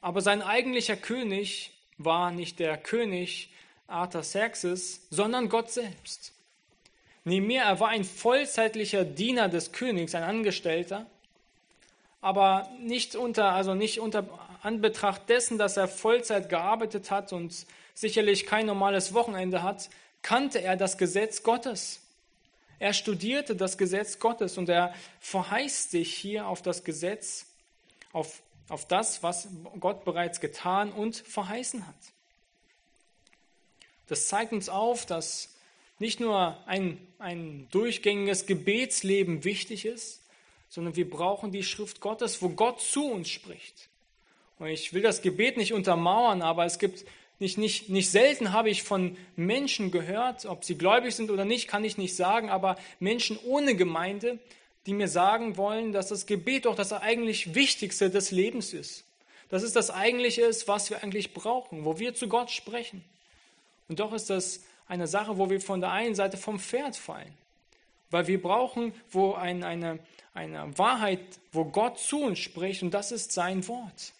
aber sein eigentlicher König war nicht der König Artaxerxes, sondern Gott selbst. Nehemiah, er war ein vollzeitlicher Diener des Königs, ein Angestellter, aber nicht unter, also nicht unter Anbetracht dessen, dass er Vollzeit gearbeitet hat und sicherlich kein normales Wochenende hat, kannte er das Gesetz Gottes. Er studierte das Gesetz Gottes und er verheißt sich hier auf das Gesetz, auf, auf das, was Gott bereits getan und verheißen hat. Das zeigt uns auf, dass nicht nur ein, ein durchgängiges Gebetsleben wichtig ist, sondern wir brauchen die Schrift Gottes, wo Gott zu uns spricht. Ich will das Gebet nicht untermauern, aber es gibt nicht, nicht, nicht selten habe ich von Menschen gehört, ob sie gläubig sind oder nicht, kann ich nicht sagen, aber Menschen ohne Gemeinde, die mir sagen wollen, dass das Gebet doch das eigentlich Wichtigste des Lebens ist. Dass es das Eigentliche ist, was wir eigentlich brauchen, wo wir zu Gott sprechen. Und doch ist das eine Sache, wo wir von der einen Seite vom Pferd fallen. Weil wir brauchen wo ein, eine, eine Wahrheit, wo Gott zu uns spricht, und das ist sein Wort.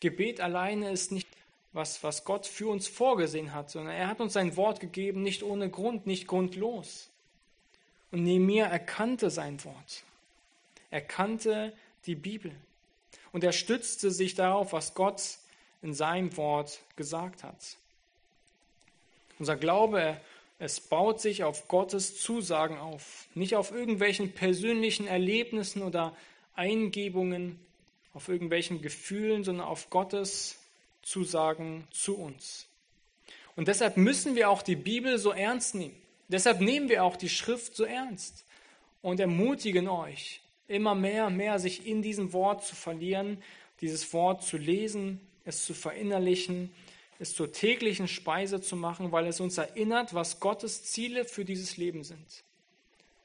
Gebet alleine ist nicht was, was Gott für uns vorgesehen hat, sondern er hat uns sein Wort gegeben, nicht ohne Grund, nicht grundlos. Und Nehemiah erkannte sein Wort. Er kannte die Bibel. Und er stützte sich darauf, was Gott in seinem Wort gesagt hat. Unser Glaube, es baut sich auf Gottes Zusagen auf, nicht auf irgendwelchen persönlichen Erlebnissen oder Eingebungen, auf irgendwelchen Gefühlen, sondern auf Gottes Zusagen zu uns. Und deshalb müssen wir auch die Bibel so ernst nehmen. Deshalb nehmen wir auch die Schrift so ernst und ermutigen euch, immer mehr, mehr sich in diesem Wort zu verlieren, dieses Wort zu lesen, es zu verinnerlichen, es zur täglichen Speise zu machen, weil es uns erinnert, was Gottes Ziele für dieses Leben sind.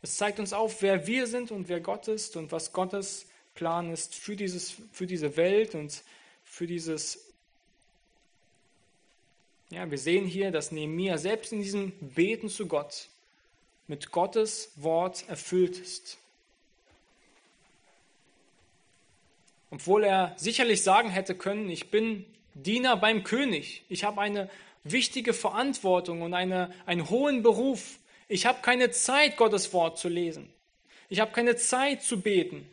Es zeigt uns auf, wer wir sind und wer Gott ist und was Gottes Plan ist für, dieses, für diese Welt und für dieses ja, wir sehen hier, dass Nehemiah selbst in diesem Beten zu Gott mit Gottes Wort erfüllt ist. Obwohl er sicherlich sagen hätte können, ich bin Diener beim König, ich habe eine wichtige Verantwortung und eine, einen hohen Beruf. Ich habe keine Zeit, Gottes Wort zu lesen. Ich habe keine Zeit zu beten.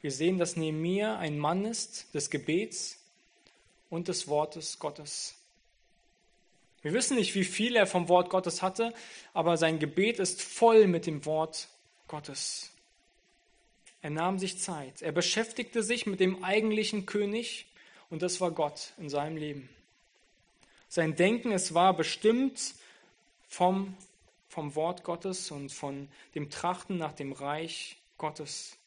Wir sehen, dass Nehemiah ein Mann ist des Gebets und des Wortes Gottes. Wir wissen nicht, wie viel er vom Wort Gottes hatte, aber sein Gebet ist voll mit dem Wort Gottes. Er nahm sich Zeit. Er beschäftigte sich mit dem eigentlichen König und das war Gott in seinem Leben. Sein Denken, es war bestimmt vom, vom Wort Gottes und von dem Trachten nach dem Reich Gottes.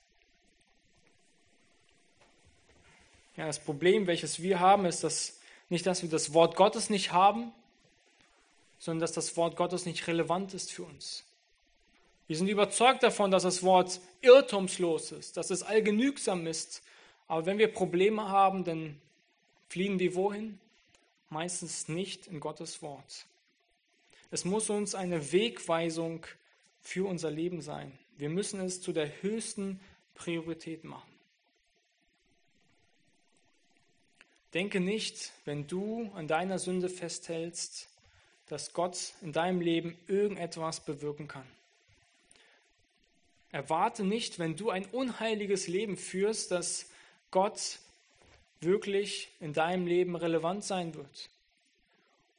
Ja, das Problem, welches wir haben, ist, dass nicht, dass wir das Wort Gottes nicht haben, sondern dass das Wort Gottes nicht relevant ist für uns. Wir sind überzeugt davon, dass das Wort irrtumslos ist, dass es allgenügsam ist. Aber wenn wir Probleme haben, dann fliehen wir wohin? Meistens nicht in Gottes Wort. Es muss uns eine Wegweisung für unser Leben sein. Wir müssen es zu der höchsten Priorität machen. Denke nicht, wenn du an deiner Sünde festhältst, dass Gott in deinem Leben irgendetwas bewirken kann. Erwarte nicht, wenn du ein unheiliges Leben führst, dass Gott wirklich in deinem Leben relevant sein wird.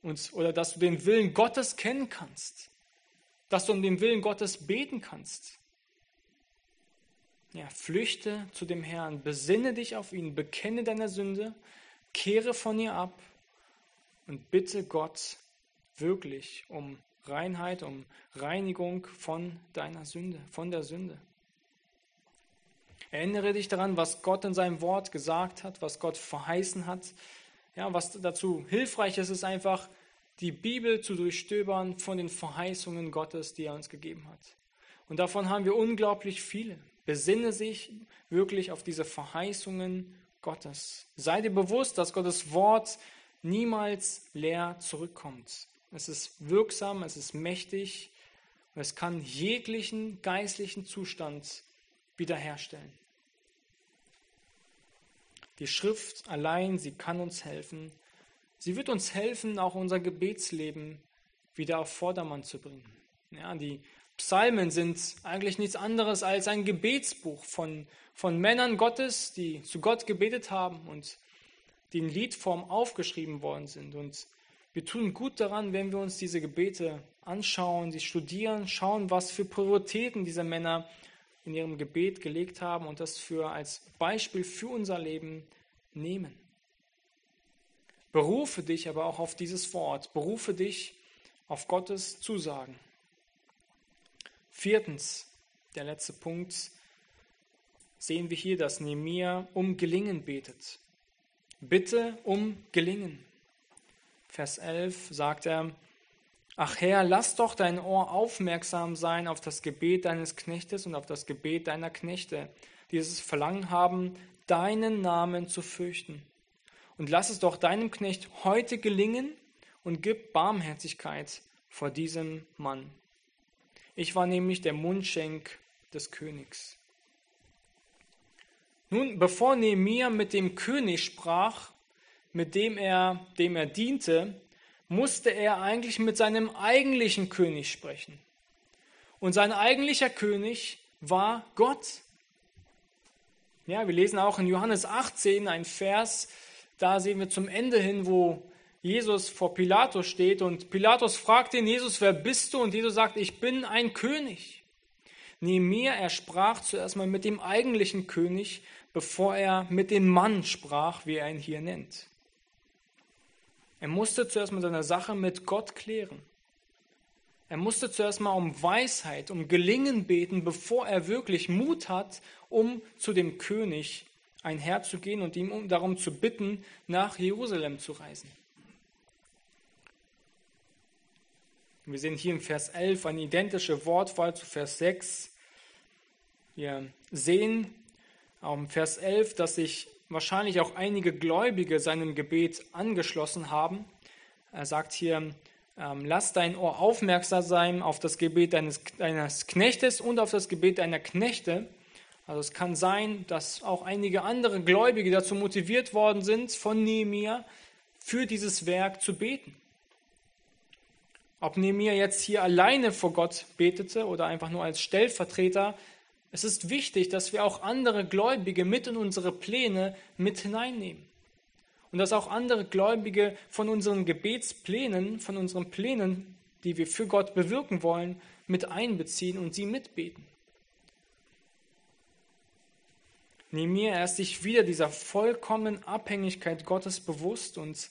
Und, oder dass du den Willen Gottes kennen kannst. Dass du um den Willen Gottes beten kannst. Ja, flüchte zu dem Herrn, besinne dich auf ihn, bekenne deine Sünde, kehre von ihr ab und bitte Gott wirklich um Reinheit, um Reinigung von deiner Sünde, von der Sünde. Erinnere dich daran, was Gott in seinem Wort gesagt hat, was Gott verheißen hat. Ja, was dazu hilfreich ist, ist einfach die Bibel zu durchstöbern von den Verheißungen Gottes, die er uns gegeben hat. Und davon haben wir unglaublich viele. Besinne sich wirklich auf diese Verheißungen Gottes. Sei dir bewusst, dass Gottes Wort niemals leer zurückkommt. Es ist wirksam, es ist mächtig und es kann jeglichen geistlichen Zustand wiederherstellen. Die Schrift allein, sie kann uns helfen. Sie wird uns helfen, auch unser Gebetsleben wieder auf Vordermann zu bringen. Ja, die Psalmen sind eigentlich nichts anderes als ein Gebetsbuch von, von Männern Gottes, die zu Gott gebetet haben und die in Liedform aufgeschrieben worden sind. Und wir tun gut daran, wenn wir uns diese Gebete anschauen, sie studieren, schauen, was für Prioritäten diese Männer in ihrem Gebet gelegt haben und das für als Beispiel für unser Leben nehmen. Berufe dich aber auch auf dieses Wort, berufe dich auf Gottes Zusagen. Viertens, der letzte Punkt, sehen wir hier, dass Nehemiah um Gelingen betet. Bitte um Gelingen. Vers 11 sagt er, Ach Herr, lass doch dein Ohr aufmerksam sein auf das Gebet deines Knechtes und auf das Gebet deiner Knechte, die dieses Verlangen haben, deinen Namen zu fürchten. Und lass es doch deinem Knecht heute gelingen und gib Barmherzigkeit vor diesem Mann. Ich war nämlich der Mundschenk des Königs. Nun, bevor Nehemiah mit dem König sprach, mit dem er, dem er diente, musste er eigentlich mit seinem eigentlichen König sprechen. Und sein eigentlicher König war Gott. Ja, wir lesen auch in Johannes 18 ein Vers, da sehen wir zum Ende hin, wo Jesus vor Pilatus steht und Pilatus fragt ihn, Jesus, wer bist du? Und Jesus sagt, ich bin ein König. Nehemiah, er sprach zuerst mal mit dem eigentlichen König, bevor er mit dem Mann sprach, wie er ihn hier nennt. Er musste zuerst mal seine Sache mit Gott klären. Er musste zuerst mal um Weisheit, um Gelingen beten, bevor er wirklich Mut hat, um zu dem König einherzugehen und ihm darum zu bitten, nach Jerusalem zu reisen. Wir sehen hier im Vers 11 eine identische Wortwahl zu Vers 6. Wir sehen im Vers 11, dass sich wahrscheinlich auch einige Gläubige seinem Gebet angeschlossen haben. Er sagt hier, ähm, lass dein Ohr aufmerksam sein auf das Gebet deines, deines Knechtes und auf das Gebet deiner Knechte. Also es kann sein, dass auch einige andere Gläubige dazu motiviert worden sind, von Nehemiah für dieses Werk zu beten. Ob Nehemiah jetzt hier alleine vor Gott betete oder einfach nur als Stellvertreter, es ist wichtig, dass wir auch andere Gläubige mit in unsere Pläne mit hineinnehmen. Und dass auch andere Gläubige von unseren Gebetsplänen, von unseren Plänen, die wir für Gott bewirken wollen, mit einbeziehen und sie mitbeten. Nehemiah, ist sich wieder dieser vollkommenen Abhängigkeit Gottes bewusst und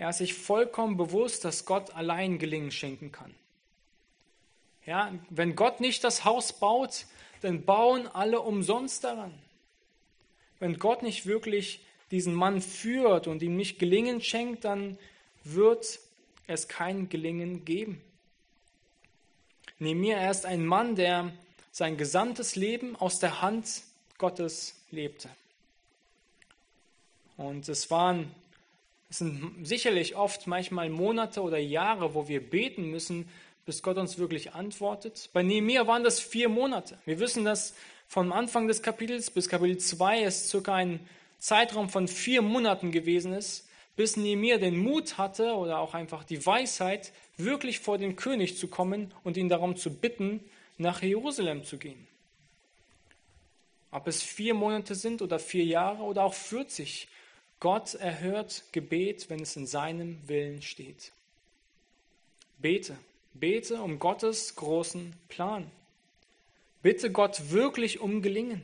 er ist sich vollkommen bewusst, dass Gott allein Gelingen schenken kann. Ja, wenn Gott nicht das Haus baut, dann bauen alle umsonst daran. Wenn Gott nicht wirklich diesen Mann führt und ihm nicht Gelingen schenkt, dann wird es kein Gelingen geben. Nehemiah, er ist ein Mann, der sein gesamtes Leben aus der Hand Gottes lebte. Und es waren, es sind sicherlich oft manchmal Monate oder Jahre, wo wir beten müssen, bis Gott uns wirklich antwortet. Bei Nehemiah waren das vier Monate. Wir wissen, dass vom Anfang des Kapitels bis Kapitel 2 es circa ein Zeitraum von vier Monaten gewesen ist, bis Nehemiah den Mut hatte oder auch einfach die Weisheit, wirklich vor den König zu kommen und ihn darum zu bitten, nach Jerusalem zu gehen. Ob es vier Monate sind oder vier Jahre oder auch 40, Gott erhört Gebet, wenn es in seinem Willen steht. Bete, bete um Gottes großen Plan. Bitte Gott wirklich um Gelingen.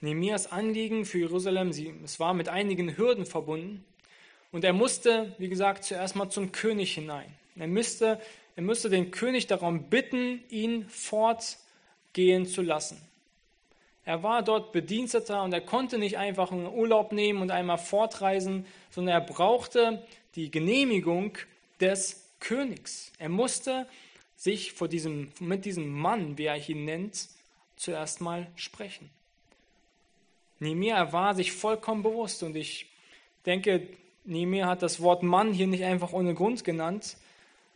Nehemias Anliegen für Jerusalem, sie, es war mit einigen Hürden verbunden. Und er musste, wie gesagt, zuerst mal zum König hinein. Er müsste, er müsste den König darum bitten, ihn fortgehen zu lassen. Er war dort Bediensteter und er konnte nicht einfach einen Urlaub nehmen und einmal fortreisen, sondern er brauchte die Genehmigung des Königs. Er musste sich vor diesem, mit diesem Mann, wie er ihn nennt, zuerst mal sprechen. Nehemiah war sich vollkommen bewusst und ich denke, Nehemiah hat das Wort Mann hier nicht einfach ohne Grund genannt,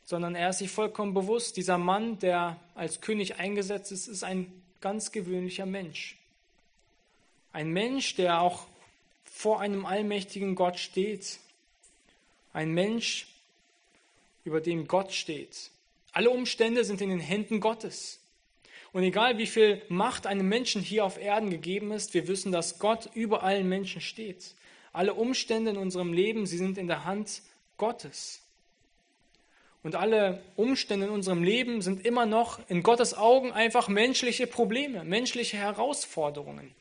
sondern er ist sich vollkommen bewusst, dieser Mann, der als König eingesetzt ist, ist ein ganz gewöhnlicher Mensch. Ein Mensch, der auch vor einem allmächtigen Gott steht. Ein Mensch, über dem Gott steht. Alle Umstände sind in den Händen Gottes. Und egal wie viel Macht einem Menschen hier auf Erden gegeben ist, wir wissen, dass Gott über allen Menschen steht. Alle Umstände in unserem Leben, sie sind in der Hand Gottes. Und alle Umstände in unserem Leben sind immer noch in Gottes Augen einfach menschliche Probleme, menschliche Herausforderungen.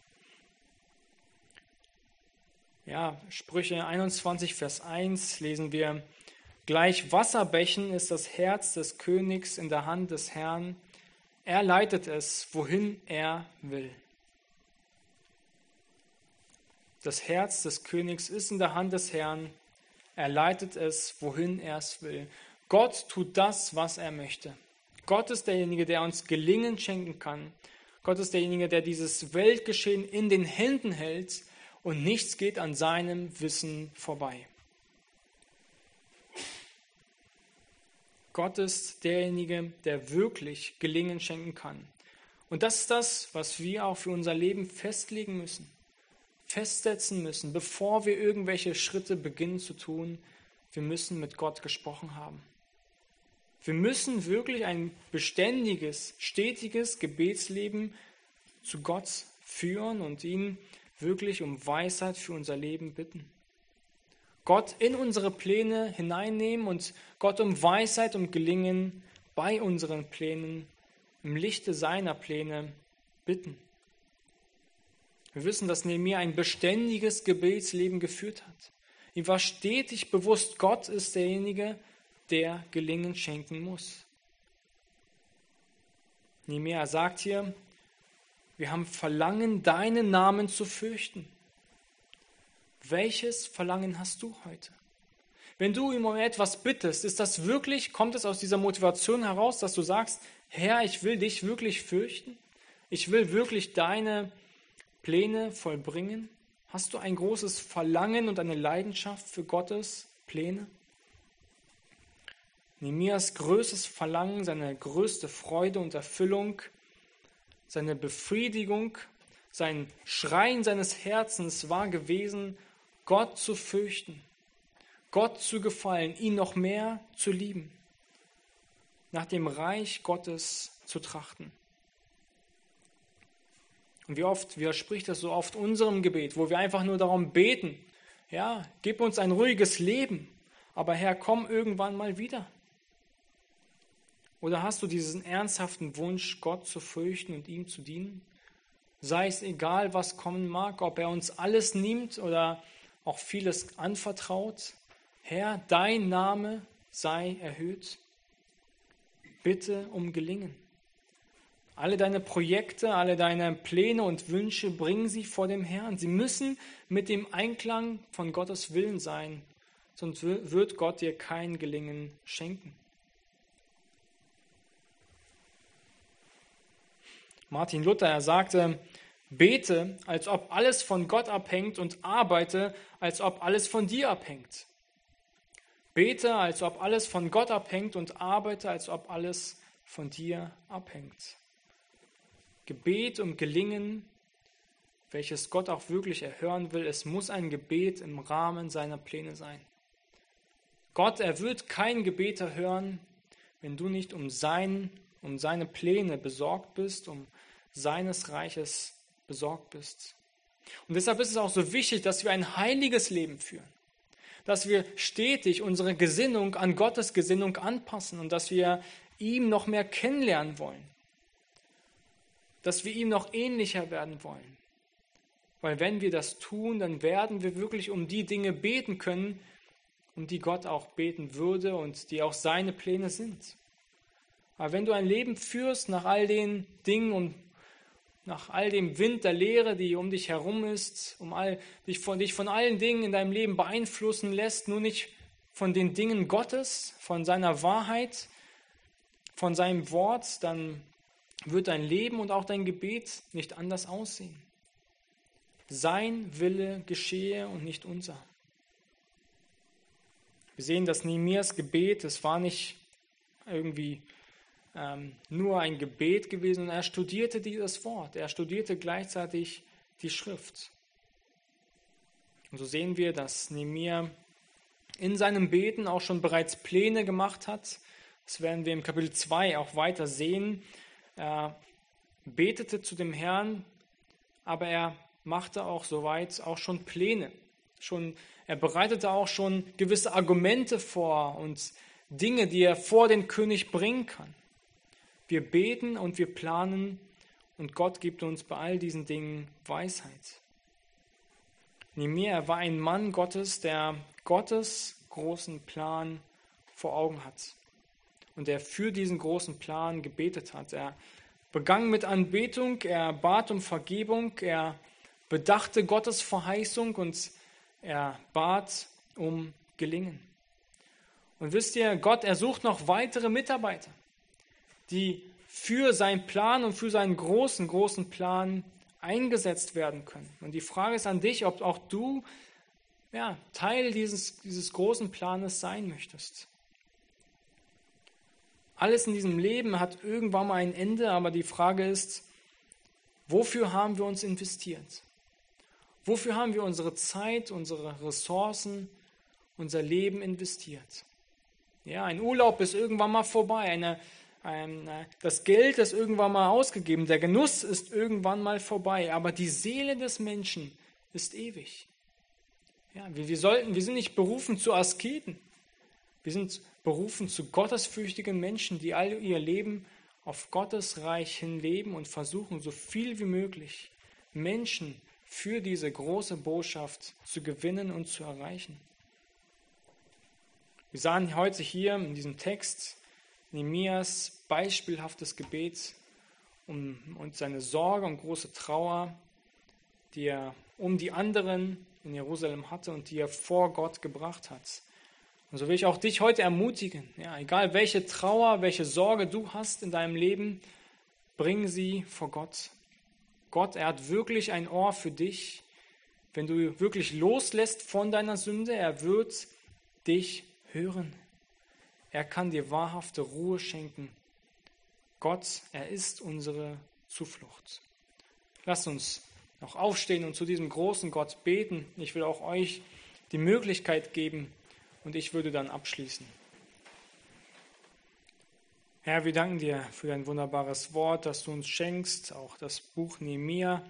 Ja, Sprüche 21, Vers 1 lesen wir, Gleich Wasserbächen ist das Herz des Königs in der Hand des Herrn. Er leitet es, wohin er will. Das Herz des Königs ist in der Hand des Herrn. Er leitet es, wohin er es will. Gott tut das, was er möchte. Gott ist derjenige, der uns Gelingen schenken kann. Gott ist derjenige, der dieses Weltgeschehen in den Händen hält und nichts geht an seinem Wissen vorbei. Gott ist derjenige, der wirklich Gelingen schenken kann. Und das ist das, was wir auch für unser Leben festlegen müssen, festsetzen müssen, bevor wir irgendwelche Schritte beginnen zu tun. Wir müssen mit Gott gesprochen haben. Wir müssen wirklich ein beständiges, stetiges Gebetsleben zu Gott führen und ihn wirklich um Weisheit für unser Leben bitten. Gott in unsere Pläne hineinnehmen und Gott um Weisheit und Gelingen bei unseren Plänen im Lichte seiner Pläne bitten. Wir wissen, dass Nehemiah ein beständiges Gebetsleben geführt hat. Ihm war stetig bewusst, Gott ist derjenige, der Gelingen schenken muss. Nehemiah sagt hier, wir haben Verlangen, deinen Namen zu fürchten. Welches Verlangen hast du heute? Wenn du ihm um etwas bittest, ist das wirklich, kommt es aus dieser Motivation heraus, dass du sagst, Herr, ich will dich wirklich fürchten? Ich will wirklich deine Pläne vollbringen? Hast du ein großes Verlangen und eine Leidenschaft für Gottes Pläne? Nehemias größtes Verlangen, seine größte Freude und Erfüllung seine Befriedigung, sein Schreien seines Herzens war gewesen, Gott zu fürchten, Gott zu gefallen, ihn noch mehr zu lieben, nach dem Reich Gottes zu trachten. Und wie oft widerspricht das so oft unserem Gebet, wo wir einfach nur darum beten, ja, gib uns ein ruhiges Leben, aber Herr, komm irgendwann mal wieder. Oder hast du diesen ernsthaften Wunsch, Gott zu fürchten und ihm zu dienen? Sei es egal, was kommen mag, ob er uns alles nimmt oder auch vieles anvertraut. Herr, dein Name sei erhöht. Bitte um Gelingen. Alle deine Projekte, alle deine Pläne und Wünsche bringen sie vor dem Herrn. Sie müssen mit dem Einklang von Gottes Willen sein, sonst wird Gott dir kein Gelingen schenken. Martin Luther, er sagte, bete, als ob alles von Gott abhängt und arbeite, als ob alles von dir abhängt. Bete, als ob alles von Gott abhängt und arbeite, als ob alles von dir abhängt. Gebet um Gelingen, welches Gott auch wirklich erhören will, es muss ein Gebet im Rahmen seiner Pläne sein. Gott, er wird kein Gebet erhören, wenn du nicht um, sein, um seine Pläne besorgt bist, um seines Reiches besorgt bist. Und deshalb ist es auch so wichtig, dass wir ein heiliges Leben führen, dass wir stetig unsere Gesinnung an Gottes Gesinnung anpassen und dass wir ihm noch mehr kennenlernen wollen, dass wir ihm noch ähnlicher werden wollen. Weil wenn wir das tun, dann werden wir wirklich um die Dinge beten können, um die Gott auch beten würde und die auch seine Pläne sind. Aber wenn du ein Leben führst nach all den Dingen und nach all dem Wind der Lehre, die um dich herum ist, um all, dich, von, dich von allen Dingen in deinem Leben beeinflussen lässt, nur nicht von den Dingen Gottes, von seiner Wahrheit, von seinem Wort, dann wird dein Leben und auch dein Gebet nicht anders aussehen. Sein Wille geschehe und nicht unser. Wir sehen, dass Nehemias Gebet, es war nicht irgendwie ähm, nur ein Gebet gewesen, er studierte dieses Wort, er studierte gleichzeitig die Schrift. Und so sehen wir, dass Nehemia in seinem Beten auch schon bereits Pläne gemacht hat. Das werden wir im Kapitel 2 auch weiter sehen. Er betete zu dem Herrn, aber er machte auch soweit auch schon Pläne. Schon, er bereitete auch schon gewisse Argumente vor und Dinge, die er vor den König bringen kann. Wir beten und wir planen und Gott gibt uns bei all diesen Dingen Weisheit. Nehemiah war ein Mann Gottes, der Gottes großen Plan vor Augen hat und der für diesen großen Plan gebetet hat. Er begann mit Anbetung, er bat um Vergebung, er bedachte Gottes Verheißung und er bat um Gelingen. Und wisst ihr, Gott, er sucht noch weitere Mitarbeiter die für seinen Plan und für seinen großen, großen Plan eingesetzt werden können. Und die Frage ist an dich, ob auch du ja, Teil dieses, dieses großen Planes sein möchtest. Alles in diesem Leben hat irgendwann mal ein Ende, aber die Frage ist, wofür haben wir uns investiert? Wofür haben wir unsere Zeit, unsere Ressourcen, unser Leben investiert? Ja, ein Urlaub ist irgendwann mal vorbei, eine das Geld ist irgendwann mal ausgegeben, der Genuss ist irgendwann mal vorbei, aber die Seele des Menschen ist ewig. Ja, wir, wir, sollten, wir sind nicht berufen zu Asketen. Wir sind berufen zu gottesfürchtigen Menschen, die all ihr Leben auf Gottes Reich hin leben und versuchen, so viel wie möglich Menschen für diese große Botschaft zu gewinnen und zu erreichen. Wir sahen heute hier in diesem Text Nehemias beispielhaftes Gebet um, und seine Sorge und große Trauer, die er um die anderen in Jerusalem hatte und die er vor Gott gebracht hat. Und so will ich auch dich heute ermutigen, ja, egal welche Trauer, welche Sorge du hast in deinem Leben, bring sie vor Gott. Gott, er hat wirklich ein Ohr für dich. Wenn du wirklich loslässt von deiner Sünde, er wird dich hören. Er kann dir wahrhafte Ruhe schenken. Gott, er ist unsere Zuflucht. Lasst uns noch aufstehen und zu diesem großen Gott beten. Ich will auch euch die Möglichkeit geben und ich würde dann abschließen. Herr, wir danken dir für dein wunderbares Wort, das du uns schenkst, auch das Buch Nehemiah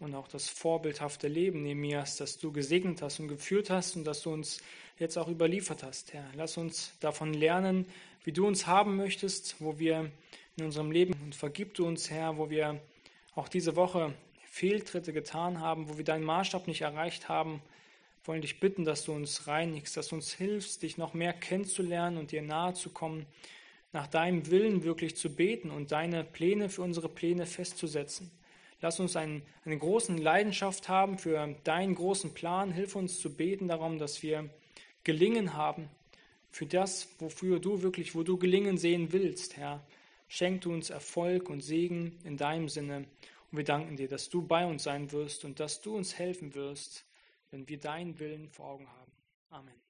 und auch das vorbildhafte Leben Nehemias, das du gesegnet hast und geführt hast und das du uns jetzt auch überliefert hast, Herr. Lass uns davon lernen, wie du uns haben möchtest, wo wir in unserem Leben und vergib du uns, Herr, wo wir auch diese Woche Fehltritte getan haben, wo wir deinen Maßstab nicht erreicht haben, wollen dich bitten, dass du uns reinigst, dass du uns hilfst, dich noch mehr kennenzulernen und dir nahe zu kommen, nach deinem Willen wirklich zu beten und deine Pläne für unsere Pläne festzusetzen. Lass uns einen, eine große Leidenschaft haben für deinen großen Plan. Hilf uns zu beten darum, dass wir Gelingen haben für das, wofür du wirklich, wo du Gelingen sehen willst, Herr. Schenk du uns Erfolg und Segen in deinem Sinne. Und wir danken dir, dass du bei uns sein wirst und dass du uns helfen wirst, wenn wir deinen Willen vor Augen haben. Amen.